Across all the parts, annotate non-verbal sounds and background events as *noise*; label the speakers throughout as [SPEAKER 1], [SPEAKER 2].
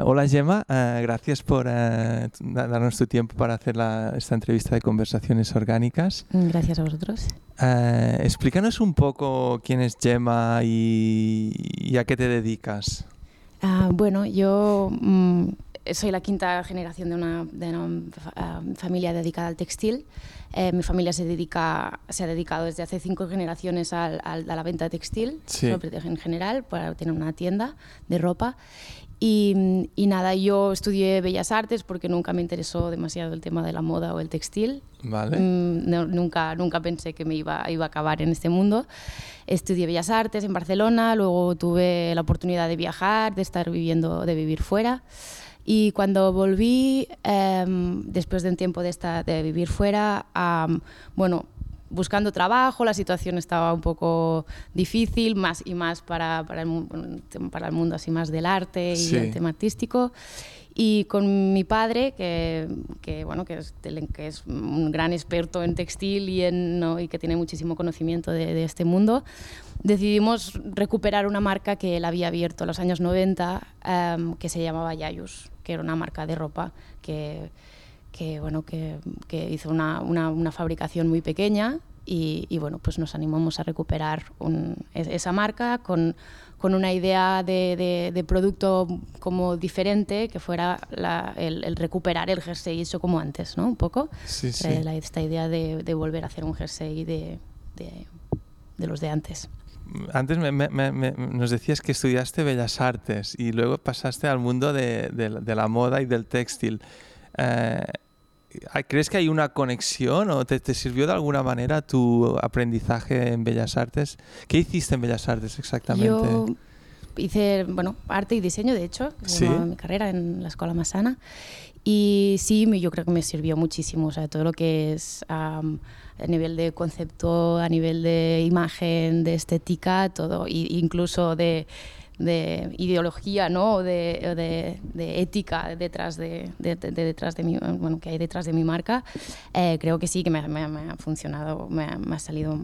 [SPEAKER 1] Hola Gemma, eh, gracias por eh, darnos tu tiempo para hacer esta entrevista de conversaciones orgánicas.
[SPEAKER 2] Gracias a vosotros.
[SPEAKER 1] Eh, explícanos un poco quién es Gemma y, a qué te dedicas.
[SPEAKER 2] Ah, bueno, yo mm, soy la quinta generación de una, ah, familia dedicada al textil. mi familia se, dedica, se ha dedicado desde hace cinco generaciones a la venta de textil, en general, para tener una tienda de ropa. Y, nada, yo estudié Bellas Artes porque nunca me interesó demasiado el tema de la moda o el textil.
[SPEAKER 1] Vale.
[SPEAKER 2] Mm, nunca, nunca pensé que me iba, iba a acabar en este mundo. Estudié Bellas Artes en Barcelona, luego tuve la oportunidad de viajar, de estar viviendo, de vivir fuera. Y cuando volví, em, después de un tiempo de, esta, de vivir fuera, bueno, buscando trabajo, la situación estaba un poco difícil, más y más para, para, el, para el mundo así más del arte y el tema artístico. Y con mi padre, que, que bueno, que es, que es, un gran experto en textil y, en, ¿no? y que tiene muchísimo conocimiento de, de, este mundo, decidimos recuperar una marca que él había abierto en los años 90, em, que se llamaba Yayus, que era una marca de ropa que que, bueno, que, que hizo una, una, una, fabricación muy pequeña y, y, bueno, pues nos animamos a recuperar un, esa marca con, con una idea de, de, de, producto como diferente, que fuera la, el, el, recuperar el jersey hecho como antes, ¿no? Un poco.
[SPEAKER 1] Sí, sí.
[SPEAKER 2] La, esta idea de, de, volver a hacer un jersey de, de los de antes.
[SPEAKER 1] Antes me, me, me, nos decías que estudiaste Bellas Artes y luego pasaste al mundo de, de la moda y del textil. Eh, ¿Crees que hay una conexión o te, sirvió de alguna manera tu aprendizaje en Bellas Artes? ¿Qué hiciste en Bellas Artes exactamente?
[SPEAKER 2] Yo hice, bueno, arte y diseño, de hecho, mi carrera en la Escuela Masana. Y sí, yo creo que me sirvió muchísimo, o sea, todo lo que es a nivel de concepto, a nivel de imagen, de estética, todo, e incluso de de ideología ¿no? de, de, de ética detrás de, de, detrás de mi, bueno, que hay detrás de mi marca, eh, creo que sí que me, me, me ha funcionado, me, me ha salido,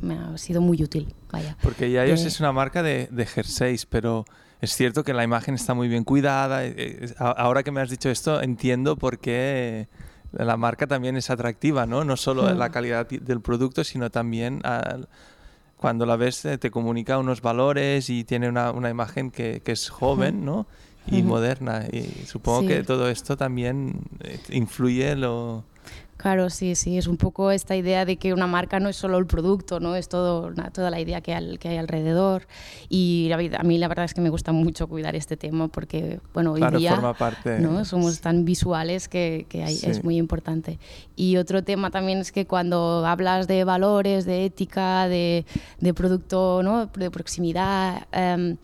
[SPEAKER 2] me ha, sido muy útil. Vaya.
[SPEAKER 1] Porque Yayos es una marca de, jerseys, pero es cierto que la imagen está muy bien cuidada. Eh, eh, ahora que me has dicho esto, entiendo por qué la marca también es atractiva, ¿no? No solo la calidad del producto, sino también al, cuando la ves eh, te comunica unos valores y tiene una, una imagen que, que, es joven, ¿no? Y moderna. Y supongo que todo esto también eh, influye lo
[SPEAKER 2] Claro, sí, sí, es un poco esta idea de que una marca no es solo el producto, ¿no? es todo, toda la idea que hay, que hay alrededor. Y a mí la verdad es que me gusta mucho cuidar este tema porque, bueno, hoy día ¿no? somos tan visuales que, que es muy importante. Y otro tema también es que cuando hablas de valores, de ética, de, de producto, ¿no? de proximidad, eh,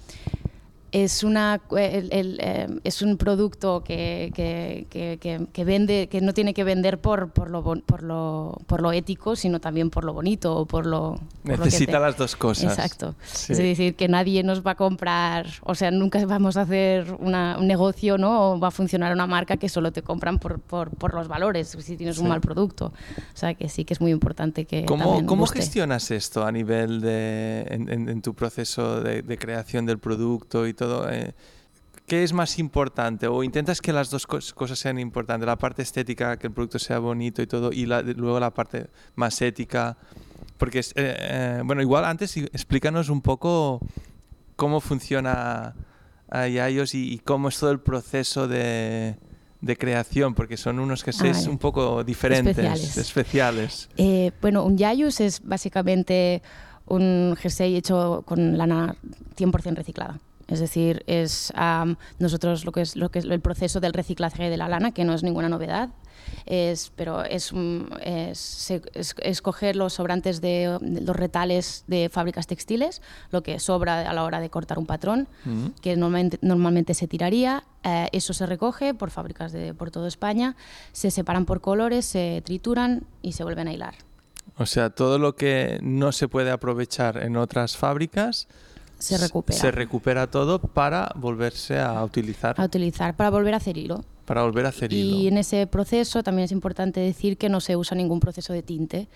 [SPEAKER 2] es, una, el, eh, es un producto que, que, que, que, vende, que no tiene que vender por, por, lo, por, lo, por lo ético, sino también por lo bonito o por lo...
[SPEAKER 1] Necesita las dos cosas.
[SPEAKER 2] Exacto. Es decir, que nadie nos va a comprar, o sea, nunca vamos a hacer una, un negocio, ¿no? O va a funcionar una marca que solo te compran por, por, por los valores, si tienes un mal producto. O sea, que sí que es muy importante que...
[SPEAKER 1] ¿Cómo, ¿cómo gestionas esto a nivel de... en, en, en tu proceso de, de creación del producto y todo? Eh, ¿Qué es más importante? ¿O intentas que las dos cosas sean importantes? La parte estética, que el producto sea bonito y todo, y luego la parte más ética. Porque, eh, eh, bueno, igual antes explícanos un poco cómo funciona Yayos y, y cómo es todo el proceso de, de creación, porque son unos que ah, un poco diferentes, especiales. especiales.
[SPEAKER 2] bueno, un Yayus es básicamente un jersey hecho con lana 100% reciclada. Es decir, es nosotros lo que es lo que es el proceso del reciclaje de la lana, que no es ninguna novedad, es, pero es, es, coger los sobrantes de, los retales de fábricas textiles, lo que sobra a la hora de cortar un patrón, que normalmente, normalmente se tiraría, eh, eso se recoge por fábricas de, por toda España, se separan por colores, se trituran y se vuelven a hilar.
[SPEAKER 1] O sea, todo lo que no se puede aprovechar en otras fábricas
[SPEAKER 2] se recupera.
[SPEAKER 1] Se recupera todo para volverse a utilizar.
[SPEAKER 2] A utilizar, para volver a hacer hilo.
[SPEAKER 1] Para volver a hacer hilo.
[SPEAKER 2] Y en ese proceso también es importante decir que no se usa ningún proceso de tinte,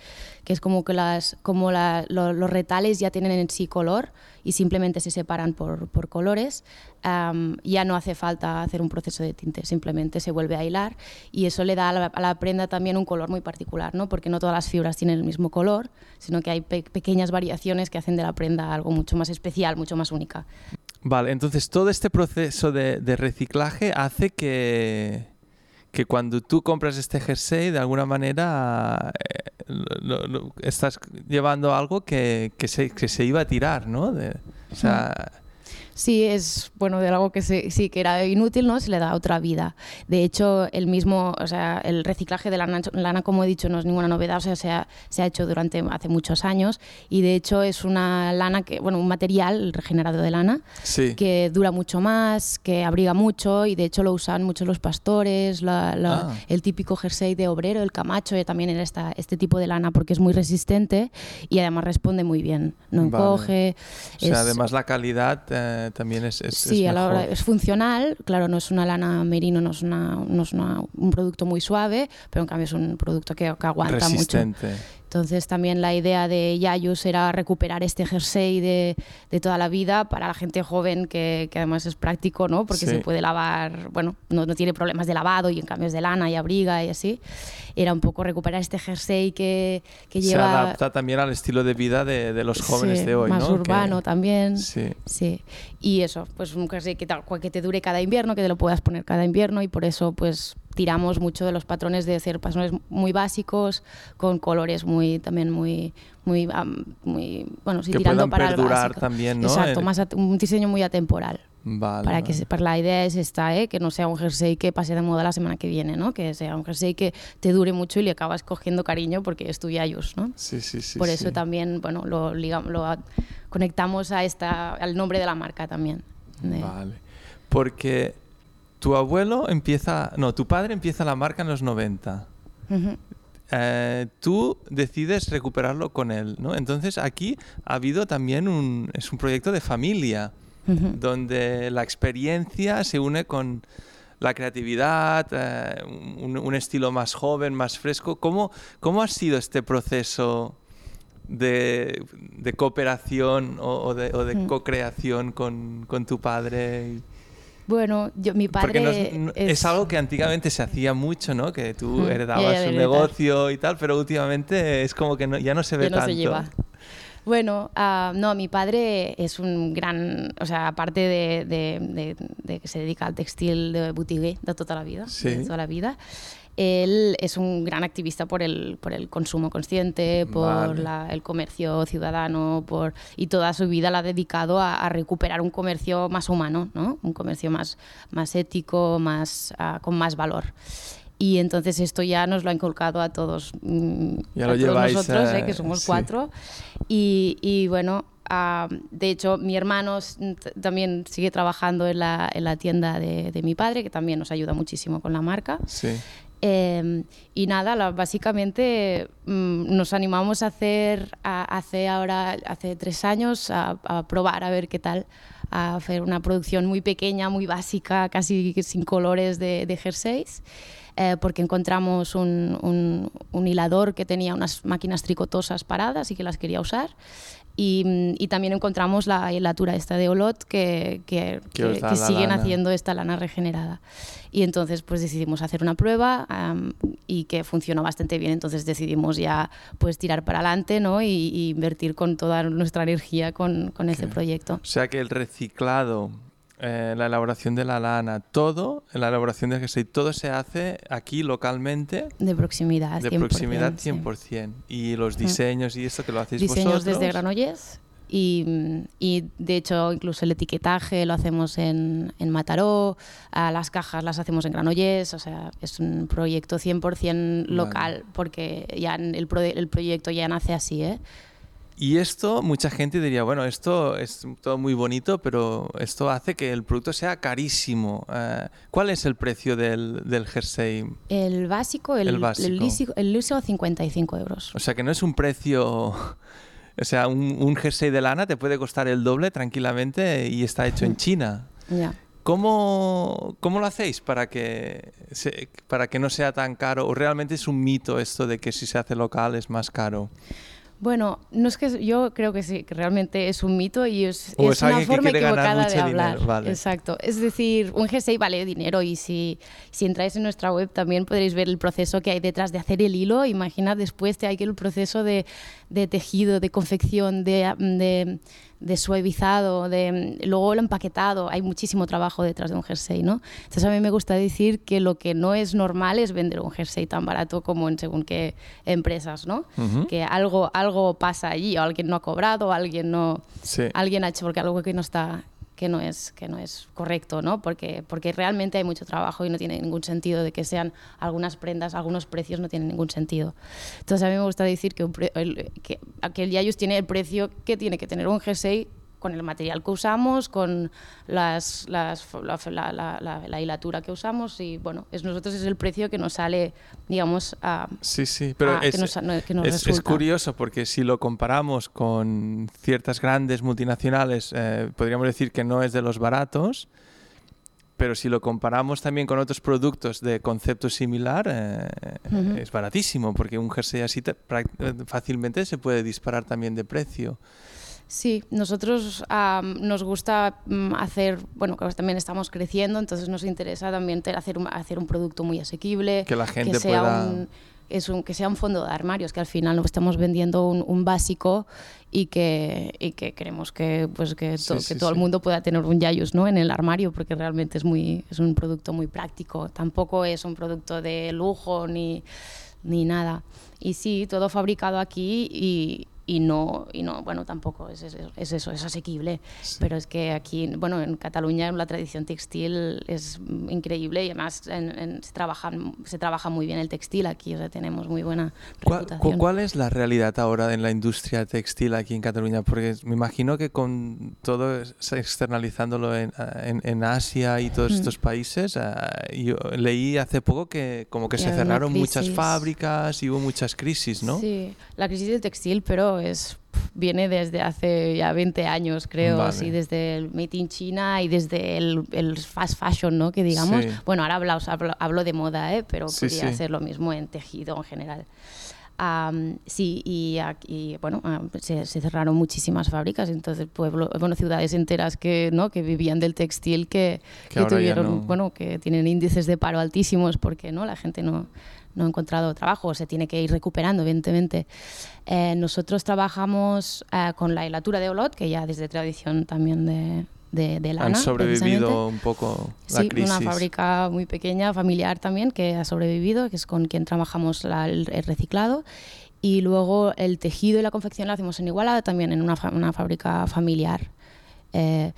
[SPEAKER 2] que es como que las, como la, lo- los retales ya tienen en sí color y simplemente se separan por, por colores. am, ya no hace falta hacer un proceso de tinte, simplemente se vuelve a hilar y eso le da a la, a la prenda también un color muy particular, ¿no? porque no todas las fibras tienen el mismo color, sino que hay pe- pequeñas variaciones que hacen de la prenda algo mucho más especial, mucho más única.
[SPEAKER 1] Vale, entonces todo este proceso de, de reciclaje hace que, que cuando tú compras este jersey, de alguna manera eh, estás llevando algo que, que se, que se iba a tirar, ¿no? De- o sea,
[SPEAKER 2] Sí, es bueno de algo que se- sí que era inútil, ¿no? Se le da otra vida. De hecho, el mismo, o sea, el reciclaje de la lana, lana, como he dicho, no es ninguna novedad, o sea, se ha, se ha hecho durante hace muchos años y de hecho es una lana que, bueno, un material regenerado de lana
[SPEAKER 1] sí.
[SPEAKER 2] que dura mucho más, que abriga mucho y de hecho lo usan mucho los pastores, la- la-
[SPEAKER 1] Ah.
[SPEAKER 2] el típico jersey de obrero, el camacho, eh, también en esta, este tipo de lana porque es muy resistente y además responde muy bien, no
[SPEAKER 1] Vale.
[SPEAKER 2] encoge.
[SPEAKER 1] O sea,
[SPEAKER 2] es-
[SPEAKER 1] además la calidad eh, también es, es,
[SPEAKER 2] Sí,
[SPEAKER 1] es
[SPEAKER 2] a la hora es funcional, claro, no es una lana merino, no es, una, no es una- un producto muy suave, pero en cambio es un producto que, que aguanta mucho. Entonces también la idea de Yayus era recuperar este jersey de, de toda la vida para la gente joven que, que además es práctico, ¿no? Porque
[SPEAKER 1] Sí.
[SPEAKER 2] se puede lavar, bueno, no, no tiene problemas de lavado y en cambio es de lana y abriga y así. Era un poco recuperar este jersey que, que
[SPEAKER 1] Se
[SPEAKER 2] lleva...
[SPEAKER 1] adapta también al estilo de vida de, de los jóvenes
[SPEAKER 2] sí,
[SPEAKER 1] de hoy,
[SPEAKER 2] más
[SPEAKER 1] ¿no? Que-
[SPEAKER 2] urbano también.
[SPEAKER 1] Sí.
[SPEAKER 2] Sí, y eso, pues un jersey que, tal que te dure cada invierno, que te lo puedas poner cada invierno y por eso pues tiramos mucho de los patrones de hacer patrones muy básicos con colores muy también muy muy muy bueno sí
[SPEAKER 1] Que
[SPEAKER 2] tirando para el básico.
[SPEAKER 1] también, ¿no?
[SPEAKER 2] exacto más un diseño muy atemporal
[SPEAKER 1] Vale,
[SPEAKER 2] para que para la idea es esta ¿eh? que no sea un jersey que pase de moda la semana que viene no que sea un jersey que te dure mucho y le acabas cogiendo cariño porque es tu Yayus no
[SPEAKER 1] Sí, sí, sí.
[SPEAKER 2] por
[SPEAKER 1] sí.
[SPEAKER 2] eso también bueno lo ligam- lo conectamos a esta al nombre de la marca también de-
[SPEAKER 1] Vale. Porque tu abuelo empieza, no, tu padre empieza la marca en los 90.
[SPEAKER 2] Ujú.
[SPEAKER 1] Eh, tú decides recuperarlo con él, ¿no? Entonces aquí ha habido también un, es un proyecto de familia, donde la experiencia se une con la creatividad, eh, un, un estilo más joven, más fresco. ¿Cómo, cómo ha sido este proceso de, de cooperación o, o de, o de co-creación con, con tu padre?
[SPEAKER 2] Bueno, yo, mi
[SPEAKER 1] no
[SPEAKER 2] padre
[SPEAKER 1] es, algo que antiguamente se hacía mucho, ¿no? Que tú heredabas un negocio y tal, pero últimamente es como que no- ya no se ve
[SPEAKER 2] ya
[SPEAKER 1] tanto.
[SPEAKER 2] se lleva. Bueno, ah, no, mi padre es un gran, o sea, aparte de, de- de- de que se dedica al textil de boutique de toda la vida,
[SPEAKER 1] Sí.
[SPEAKER 2] de toda la vida, él es un gran activista por el, por el consumo consciente, por
[SPEAKER 1] Vale.
[SPEAKER 2] la- el comercio ciudadano, por y toda su vida la ha dedicado a, a recuperar un comercio más humano, ¿no? Un comercio más, más ético, más ah, con más valor. Y entonces esto ya nos lo ha inculcado a todos, mm,
[SPEAKER 1] Ya
[SPEAKER 2] a
[SPEAKER 1] lo
[SPEAKER 2] todos
[SPEAKER 1] lleváis,
[SPEAKER 2] nosotros,
[SPEAKER 1] eh,
[SPEAKER 2] eh, que somos
[SPEAKER 1] sí.
[SPEAKER 2] cuatro. Y, y bueno, ah, de hecho, mi hermano t- también sigue trabajando en la, en la tienda de, de mi padre, que también nos ayuda muchísimo con la marca.
[SPEAKER 1] Sí.
[SPEAKER 2] Eh, y nada, la- básicamente mm, nos animamos a hacer, a- hace ahora, hace tres años, a, a probar a ver qué tal, a hacer una producción muy pequeña, muy básica, casi sin colores de, de jerseys, eh, porque encontramos un, un- un hilador que tenía unas máquinas tricotosas paradas y que las quería usar. Y, mm, y también encontramos la hilatura esta de Olot que, que,
[SPEAKER 1] Que
[SPEAKER 2] que- siguen
[SPEAKER 1] lana.
[SPEAKER 2] haciendo esta lana regenerada. Y entonces pues decidimos hacer una prueba am, y que funcionó bastante bien. Entonces decidimos ya pues tirar para adelante ¿no? y, y invertir con toda nuestra energía con, con este
[SPEAKER 1] Ok.
[SPEAKER 2] proyecto.
[SPEAKER 1] O sea que el reciclado, eh, la elaboración de la lana, todo, la elaboración del jersey, todo se hace aquí localmente,
[SPEAKER 2] De proximidad,
[SPEAKER 1] de
[SPEAKER 2] 100%,
[SPEAKER 1] proximidad
[SPEAKER 2] sí.
[SPEAKER 1] 100%. Y los diseños y esto que lo hacéis
[SPEAKER 2] Diseños
[SPEAKER 1] vosotros.
[SPEAKER 2] desde Granollers. Y, mm, y, de hecho incluso el etiquetaje lo hacemos en, en Mataró, a las cajas las hacemos en Granollers, o sea, es un proyecto 100% local porque ya el, pro- el proyecto ya nace así, ¿eh?
[SPEAKER 1] Y esto, mucha gente diría, bueno, esto es todo muy bonito, pero esto hace que el producto sea carísimo. Eh, ¿Cuál es el precio del, del jersey?
[SPEAKER 2] El básico, el,
[SPEAKER 1] El básico.
[SPEAKER 2] el liso, el liso 55 euros.
[SPEAKER 1] O sea que no es un precio... O sea, un, un jersey de lana te puede costar el doble tranquilamente y está hecho en China.
[SPEAKER 2] Ya.
[SPEAKER 1] ¿Cómo, ¿Cómo, lo hacéis para que, para que no sea tan caro? ¿O realmente es un mito esto de que si se hace local es más caro?
[SPEAKER 2] Bueno, no es que yo creo que sí, que realmente es un mito y es, es, una forma equivocada de hablar. Exacto. Es decir, un jersey vale dinero y si, si entráis en nuestra web también podréis ver el proceso que hay detrás de hacer el hilo. Imagina después te hay que el proceso de, de tejido, de confección, de, de de suavizado, de luego lo empaquetado, hay muchísimo trabajo detrás de un jersey, ¿no? Entonces a mí me gusta decir que lo que no es normal es vender un jersey tan barato como en según qué empresas, ¿no? Que algo algo pasa allí, o alguien no ha cobrado, o alguien no alguien ha hecho porque algo que no está que no es, que no es correcto, ¿no? Porque, porque realmente hay mucho trabajo y no tiene ningún sentido de que sean algunas prendas, algunos precios no tienen ningún sentido. Entonces a mí me gusta decir que, que, que el Yayus tiene el precio que tiene que tener un jersey con el material que usamos, con las, las, la, la, la, hilatura que usamos y bueno, es nosotros es el precio que nos sale, digamos, a...
[SPEAKER 1] Sí, sí, pero es, es, curioso porque si lo comparamos con ciertas grandes multinacionales, eh, podríamos decir que no es de los baratos, pero si lo comparamos también con otros productos de concepto similar, eh, es baratísimo, porque un jersey así fácilmente se puede disparar también de precio.
[SPEAKER 2] Sí, nosotros nos gusta mm, hacer, bueno, que también estamos creciendo, entonces nos interesa también hacer un, hacer un producto muy asequible.
[SPEAKER 1] Que la gente sea pueda...
[SPEAKER 2] Un, es un, que sea un fondo de armarios, que al final no estamos vendiendo un, básico y que, y que queremos que, pues, que, que todo el mundo pueda tener un Yayus ¿no? en el armario, porque realmente es, muy, es un producto muy práctico. Tampoco es un producto de lujo ni, ni nada. Y sí, todo fabricado aquí y, y no, y no bueno, tampoco es, es, es eso, es asequible, pero es que aquí, bueno, en Cataluña la tradición textil es increíble y además se, trabaja, se trabaja muy bien el textil aquí, o sea, tenemos muy buena reputación.
[SPEAKER 1] ¿Cuál, es la realidad ahora en la industria textil aquí en Cataluña? Porque me imagino que con todo externalizándolo en, en, Asia y todos estos países, eh, yo leí hace poco que como que se cerraron muchas fábricas y hubo muchas crisis, ¿no?
[SPEAKER 2] Sí, la crisis del textil, pero es viene desde hace ya 20 años, creo, así desde el Made in China y desde el, el fast fashion, ¿no? Que digamos, bueno, ahora hablo, hablo, de moda, ¿eh? pero podría ser lo mismo en tejido en general. sí, y, aquí, bueno, se, cerraron muchísimas fábricas, entonces pueblo, bueno, ciudades enteras que, ¿no? que vivían del textil que, que, tuvieron, bueno, que tienen índices de paro altísimos porque no la gente no, no ha encontrado trabajo, se tiene que ir recuperando, evidentemente. Eh, nosotros trabajamos eh, con la hilatura de Olot, que ya desde tradición también de, de, lana.
[SPEAKER 1] Han sobrevivido un poco la
[SPEAKER 2] sí, una fábrica muy pequeña, familiar también, que ha sobrevivido, que es con quien trabajamos el, reciclado. Y luego el tejido y la confección la hacemos en Igualada, también en una, una fábrica familiar. Eh,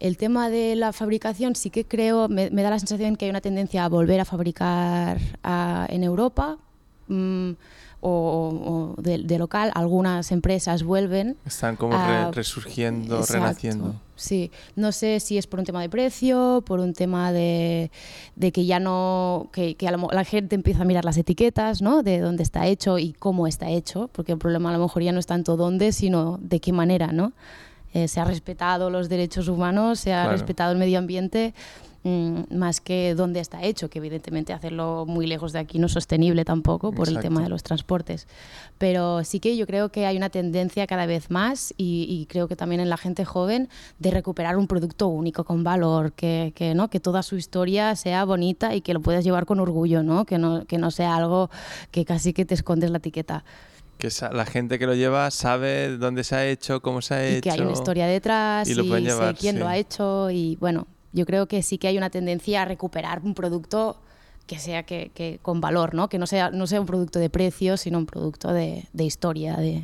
[SPEAKER 2] el tema de la fabricación sí que creo, me, da la sensación que hay una tendencia a volver a fabricar en Europa. Mm, o, de, local, algunas empresas vuelven.
[SPEAKER 1] Están como resurgiendo, renaciendo.
[SPEAKER 2] Sí, no sé si es por un tema de precio, por un tema de, que ya no, que, la, gente empieza a mirar las etiquetas, ¿no? De dónde está hecho y cómo está hecho, porque el problema a lo mejor ya no es tanto dónde, sino de qué manera, ¿no? Eh, se ha respetado los derechos humanos, se ha respetado el medio ambiente, mm, más que dónde está hecho, que evidentemente hacerlo muy lejos de aquí no es sostenible tampoco por el tema de los transportes. Pero sí que yo creo que hay una tendencia cada vez más y, creo que también en la gente joven de recuperar un producto único con valor, que, que, ¿no? que toda su historia sea bonita y que lo puedas llevar con orgullo, ¿no? Que, no, que no sea algo que casi que te escondes la etiqueta
[SPEAKER 1] que la gente que lo lleva sabe dónde se ha hecho, cómo se ha hecho.
[SPEAKER 2] Y que hay una historia detrás y, sé quién lo ha hecho y bueno, yo creo que sí que hay una tendencia a recuperar un producto que sea que, con valor, ¿no? Que no sea, no sea un producto de precio, sino un producto de, historia. De...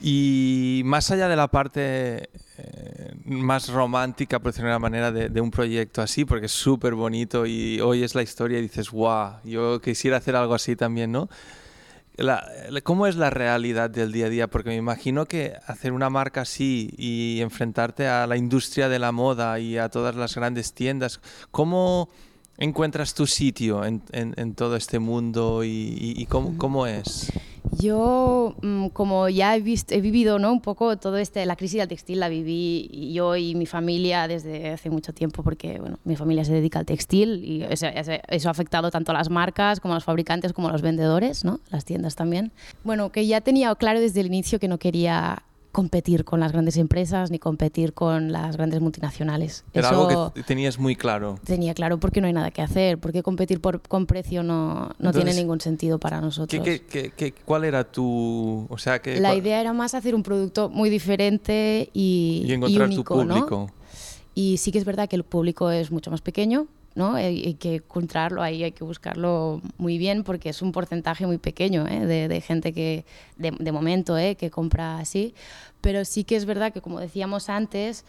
[SPEAKER 1] Y más allá de la parte eh, más romántica, por decirlo de una manera, de, de un proyecto así, porque es súper bonito y hoy es la historia y dices, guau, yo quisiera hacer algo así también, ¿no? ¿Cómo es la realidad del día a día? Porque me imagino que hacer una marca así y enfrentarte a la industria de la moda y a todas las grandes tiendas, ¿cómo encuentras tu sitio en, todo este mundo y, cómo, es?
[SPEAKER 2] Yo, mm, como ya he, visto, he vivido ¿no? un poco todo este, la crisis del textil la viví yo y mi familia desde hace mucho tiempo porque bueno, mi familia se dedica al textil y eso, eso, ha afectado tanto a las marcas como a los fabricantes como a los vendedores, ¿no? las tiendas también. Bueno, que ya tenía claro desde el inicio que no quería competir con las grandes empresas ni competir con las grandes multinacionales.
[SPEAKER 1] Era algo que tenías muy claro.
[SPEAKER 2] Tenía claro porque no hay nada que hacer, porque competir por, con precio no, no tiene ningún sentido para nosotros.
[SPEAKER 1] ¿qué, qué, cuál era tu...? O sea, que,
[SPEAKER 2] La idea era más hacer un producto muy diferente y,
[SPEAKER 1] y encontrar
[SPEAKER 2] tu
[SPEAKER 1] público.
[SPEAKER 2] Y sí que es verdad que el público es mucho más pequeño, ¿no? Hay, que encontrarlo ahí, hay que buscarlo muy bien porque es un porcentaje muy pequeño ¿eh? de, gente que, de, momento, ¿eh? que compra así. Pero sí que es verdad que, como decíamos antes,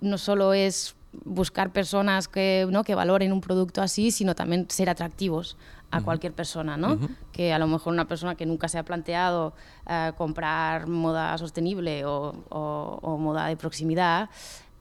[SPEAKER 2] no solo es buscar personas que, ¿no? que valoren un producto así, sino también ser atractivos a cualquier persona, ¿no? Que a lo mejor una persona que nunca se ha planteado eh, comprar moda sostenible o, o moda de proximidad,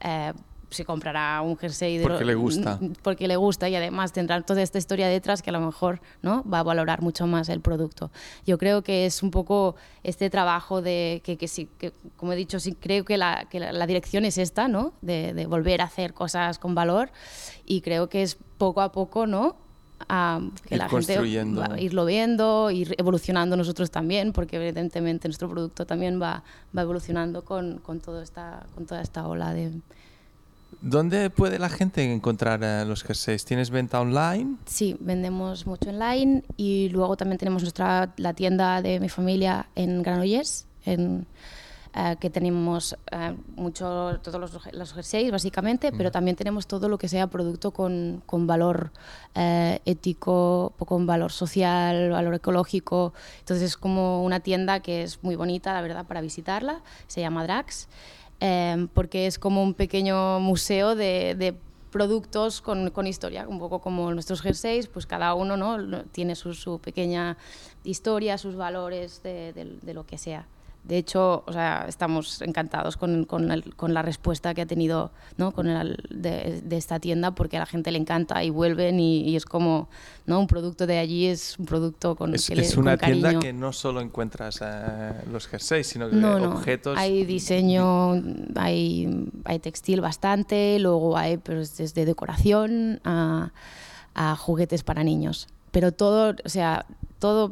[SPEAKER 2] eh, se comprará un jersey
[SPEAKER 1] de porque le gusta.
[SPEAKER 2] porque le gusta y además tendrá toda esta historia detrás que a lo mejor no va a valorar mucho más el producto. Yo creo que es un poco este trabajo de que, que sí que como he dicho sí creo que la, que la, dirección es esta no de, de, volver a hacer cosas con valor y creo que es poco a poco no a que la gente va a irlo viendo, ir evolucionando nosotros también, porque evidentemente nuestro producto también va, va evolucionando con, con, todo esta, con toda esta ola de,
[SPEAKER 1] ¿Dónde puede la gente encontrar eh, los jerseys? ¿Tienes venta online?
[SPEAKER 2] Sí, vendemos mucho online y luego también tenemos nuestra la tienda de mi familia en Granollers, en, eh, que tenemos uh, mucho todos los, los jerseys básicamente, pero también tenemos todo lo que sea producto con, con valor ético, con valor social, valor ecológico. Entonces es como una tienda que es muy bonita, la verdad, para visitarla. Se llama Drax. Em, porque es como un pequeño museo de, productos con, historia, un poco como nuestros jerseys, pues cada uno ¿no? tiene su, pequeña historia, sus valores de lo que sea de hecho, o sea, estamos encantados con, con, con la respuesta que ha tenido ¿no? con el, de, de, esta tienda porque a la gente le encanta y vuelven y, es como ¿no? un producto de allí es un producto con
[SPEAKER 1] es,
[SPEAKER 2] que
[SPEAKER 1] es una tienda que no solo encuentras eh, los jerseys sino que no, objetos
[SPEAKER 2] hay diseño hay, hay textil bastante luego hay pues, desde decoración a, a juguetes para niños pero todo o sea todo,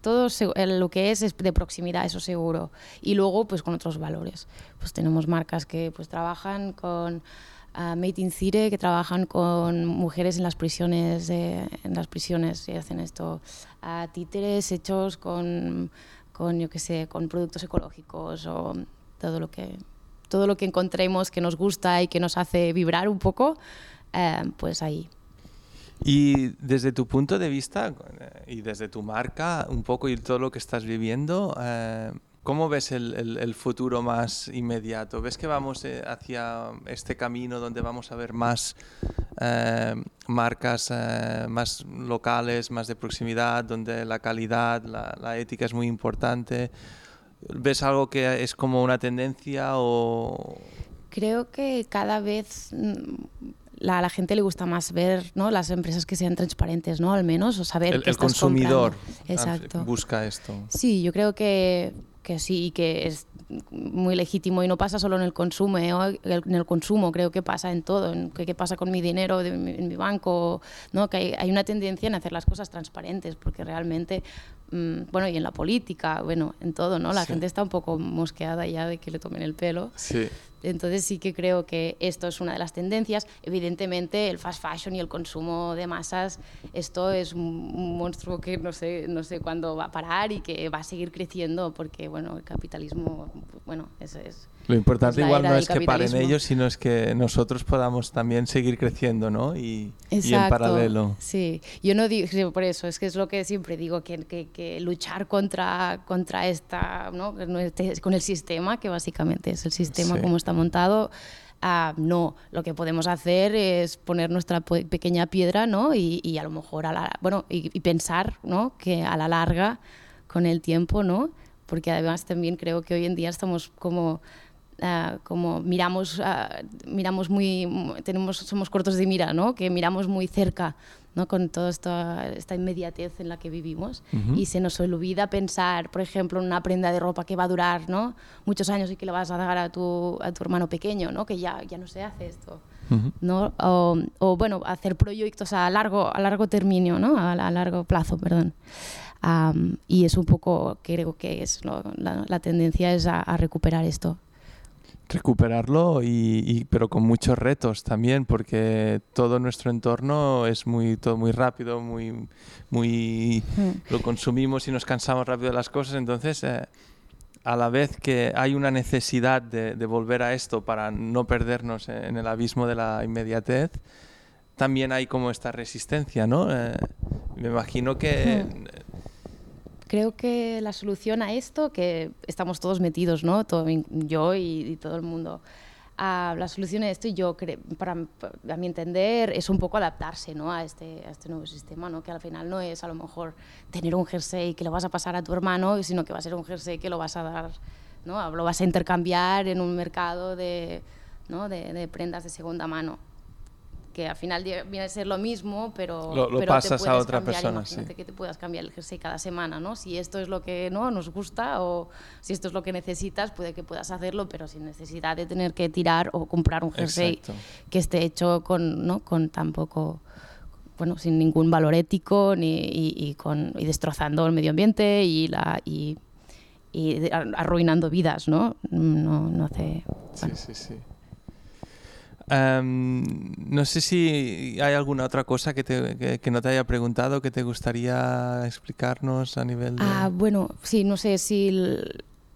[SPEAKER 2] todo lo que es es de proximidad, eso seguro. Y luego, pues con otros valores. Pues tenemos marcas que pues trabajan con uh, Made in Cire, que trabajan con mujeres en las prisiones, en las prisiones y hacen esto. a títeres hechos con, con, yo qué sé, con productos ecológicos o todo lo que todo lo que encontremos que nos gusta y que nos hace vibrar un poco, eh, pues ahí.
[SPEAKER 1] Y desde tu punto de vista eh, y desde tu marca, un poco y todo lo que estás viviendo, eh, ¿cómo ves el, el, futuro más inmediato? ¿Ves que vamos eh, hacia este camino donde vamos a ver más marcas más locales, más de proximidad, donde la calidad, la, la ética es muy importante? ¿Ves algo que es como una tendencia o...?
[SPEAKER 2] Creo que cada vez mm, a la gente le gusta más ver ¿no? las empresas que sean transparentes, ¿no? Al menos, o saber
[SPEAKER 1] el,
[SPEAKER 2] que
[SPEAKER 1] el consumidor
[SPEAKER 2] Exacto.
[SPEAKER 1] busca esto.
[SPEAKER 2] Sí, yo creo que, que sí, que es muy legítimo y no pasa solo en el consumo, ¿eh? en el consumo creo que pasa en todo, en qué, pasa con mi dinero en mi banco, ¿no? que hay, hay, una tendencia en hacer las cosas transparentes porque realmente Mm, bueno, y en la política, bueno, en todo, ¿no? La gente está un poco mosqueada ya de que le tomen el pelo.
[SPEAKER 1] Sí.
[SPEAKER 2] Entonces sí que creo que esto es una de las tendencias. Evidentemente el fast fashion y el consumo de masas, esto es un monstruo que no sé, no sé cuándo va a parar y que va a seguir creciendo porque, bueno, el capitalismo, bueno, es, es
[SPEAKER 1] lo importante igual no es que paren ellos, sino es que nosotros podamos también seguir creciendo, ¿no? Y, y en paralelo.
[SPEAKER 2] Sí, yo no digo, por eso, es que es lo que siempre digo, que, que, luchar contra, contra esta, ¿no? Con el sistema, que básicamente es el sistema como está montado, uh, no, lo que podemos hacer es poner nuestra pequeña piedra, ¿no? Y, y a lo mejor, a la, bueno, y, y pensar, ¿no? Que a la larga, con el tiempo, ¿no? Porque además también creo que hoy en día estamos como Uh, como miramos, uh, miramos muy, tenemos, somos cortos de mira, ¿no? que miramos muy cerca ¿no? con toda esta, esta inmediatez en la que vivimos y se nos olvida pensar, por ejemplo, en una prenda de ropa que va a durar ¿no? muchos años y que le vas a dar a tu, a tu hermano pequeño, ¿no? que ya, ya no se hace esto. ¿no? O, o, bueno, hacer proyectos a largo, a largo término, ¿no? a, a largo plazo, perdón. Um, y es un poco, creo que es ¿no? la, la, tendencia es a, a recuperar esto
[SPEAKER 1] recuperarlo y, y, pero con muchos retos también porque todo nuestro entorno es muy todo muy rápido muy muy mm. lo consumimos y nos cansamos rápido de las cosas. Entonces eh, a la vez que hay una necesidad de, de, volver a esto para no perdernos en el abismo de la inmediatez también hay como esta resistencia no eh, me imagino que mm
[SPEAKER 2] creo que la solución a esto, que estamos todos metidos, ¿no? Todo, yo y, todo el mundo, a la solución a esto, yo creo, para, a mi entender, es un poco adaptarse ¿no? a, este, a este nuevo sistema, ¿no? que al final no es a lo mejor tener un jersey que lo vas a pasar a tu hermano, sino que va a ser un jersey que lo vas a dar, ¿no? lo vas a intercambiar en un mercado de, de prendas de segunda mano que al final viene a ser lo mismo, pero,
[SPEAKER 1] lo, lo
[SPEAKER 2] pero
[SPEAKER 1] pasas
[SPEAKER 2] te
[SPEAKER 1] a otra
[SPEAKER 2] cambiar,
[SPEAKER 1] persona.
[SPEAKER 2] Imagínate
[SPEAKER 1] sí.
[SPEAKER 2] que te puedas cambiar el jersey cada semana, ¿no? Si esto es lo que no nos gusta o si esto es lo que necesitas, puede que puedas hacerlo, pero sin necesidad de tener que tirar o comprar un jersey
[SPEAKER 1] Exacto.
[SPEAKER 2] que esté hecho con, ¿no? con tan poco bueno, sin ningún valor ético ni, y, y, con, y destrozando el medio ambiente y, la, y, y arruinando vidas, ¿no? No, no hace...
[SPEAKER 1] Bueno. Sí, sí, sí. Um, no sé si hay alguna otra cosa que, te, que, no te haya preguntado que te gustaría explicarnos a nivel de...
[SPEAKER 2] Ah, bueno, sí, no sé si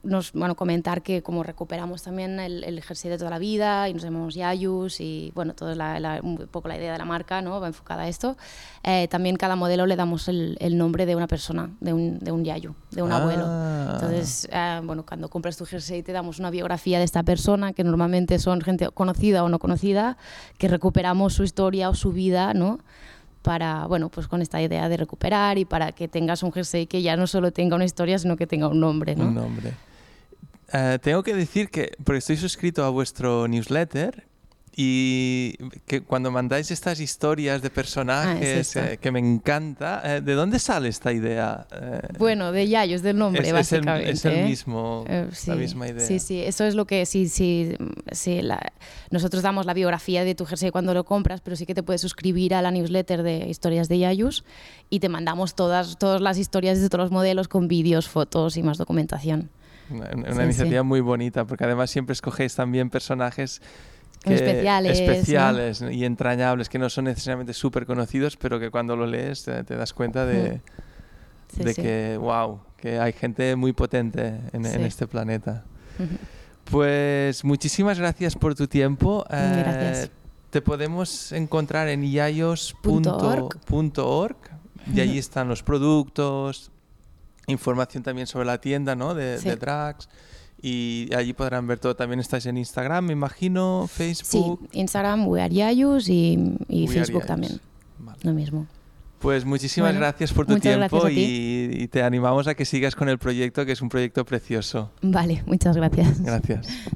[SPEAKER 2] nos, bueno, comentar que como recuperamos también el, el, jersey de toda la vida y nos llamamos Yayus y bueno, toda la, la, un poco la idea de la marca ¿no? va enfocada a esto. Eh, también cada modelo le damos el, el, nombre de una persona, de un, de un Yayu, de un
[SPEAKER 1] ah.
[SPEAKER 2] abuelo. Entonces, eh, bueno, cuando compras tu jersey te damos una biografía de esta persona, que normalmente son gente conocida o no conocida, que recuperamos su historia o su vida, ¿no? para, bueno, pues con esta idea de recuperar y para que tengas un jersey que ya no solo tenga una historia, sino que tenga un nombre, ¿no?
[SPEAKER 1] Un nombre. Uh, tengo que decir que, porque estoy suscrito a vuestro newsletter y que cuando mandáis estas historias de personajes ah, es eh, que me encanta, eh, ¿de dónde sale esta idea?
[SPEAKER 2] Eh, bueno, de Yayo, es del nombre,
[SPEAKER 1] es,
[SPEAKER 2] básicamente.
[SPEAKER 1] Es el, es el mismo,
[SPEAKER 2] sí,
[SPEAKER 1] la misma idea.
[SPEAKER 2] Sí, sí, eso es lo que, sí, sí, sí la, nosotros damos la biografía de tu jersey cuando lo compras, pero sí que te puedes suscribir a la newsletter de historias de Yayus y te mandamos todas, todas las historias de todos los modelos con vídeos, fotos y más documentación.
[SPEAKER 1] Una, una sí, iniciativa sí. muy bonita, porque además siempre escogéis también personajes
[SPEAKER 2] que, especiales,
[SPEAKER 1] especiales ¿no? y entrañables, que no son necesariamente súper conocidos, pero que cuando lo lees te, te das cuenta de, sí, de que, wow, que hay gente muy potente en, en este planeta. Pues muchísimas gracias por tu tiempo.
[SPEAKER 2] Gracias.
[SPEAKER 1] Eh, te podemos encontrar en iaios.org y allí están los productos, información también sobre la tienda ¿no? de, sí. de drags y allí podrán ver todo. También estáis en Instagram, me imagino, Facebook.
[SPEAKER 2] Sí, Instagram, Weariayus y, y Facebook también. Vale. Lo mismo.
[SPEAKER 1] Pues muchísimas bueno, gracias por tu tiempo y, y, te animamos a que sigas con el proyecto, que es un proyecto precioso.
[SPEAKER 2] Vale, muchas gracias.
[SPEAKER 1] Gracias. *laughs*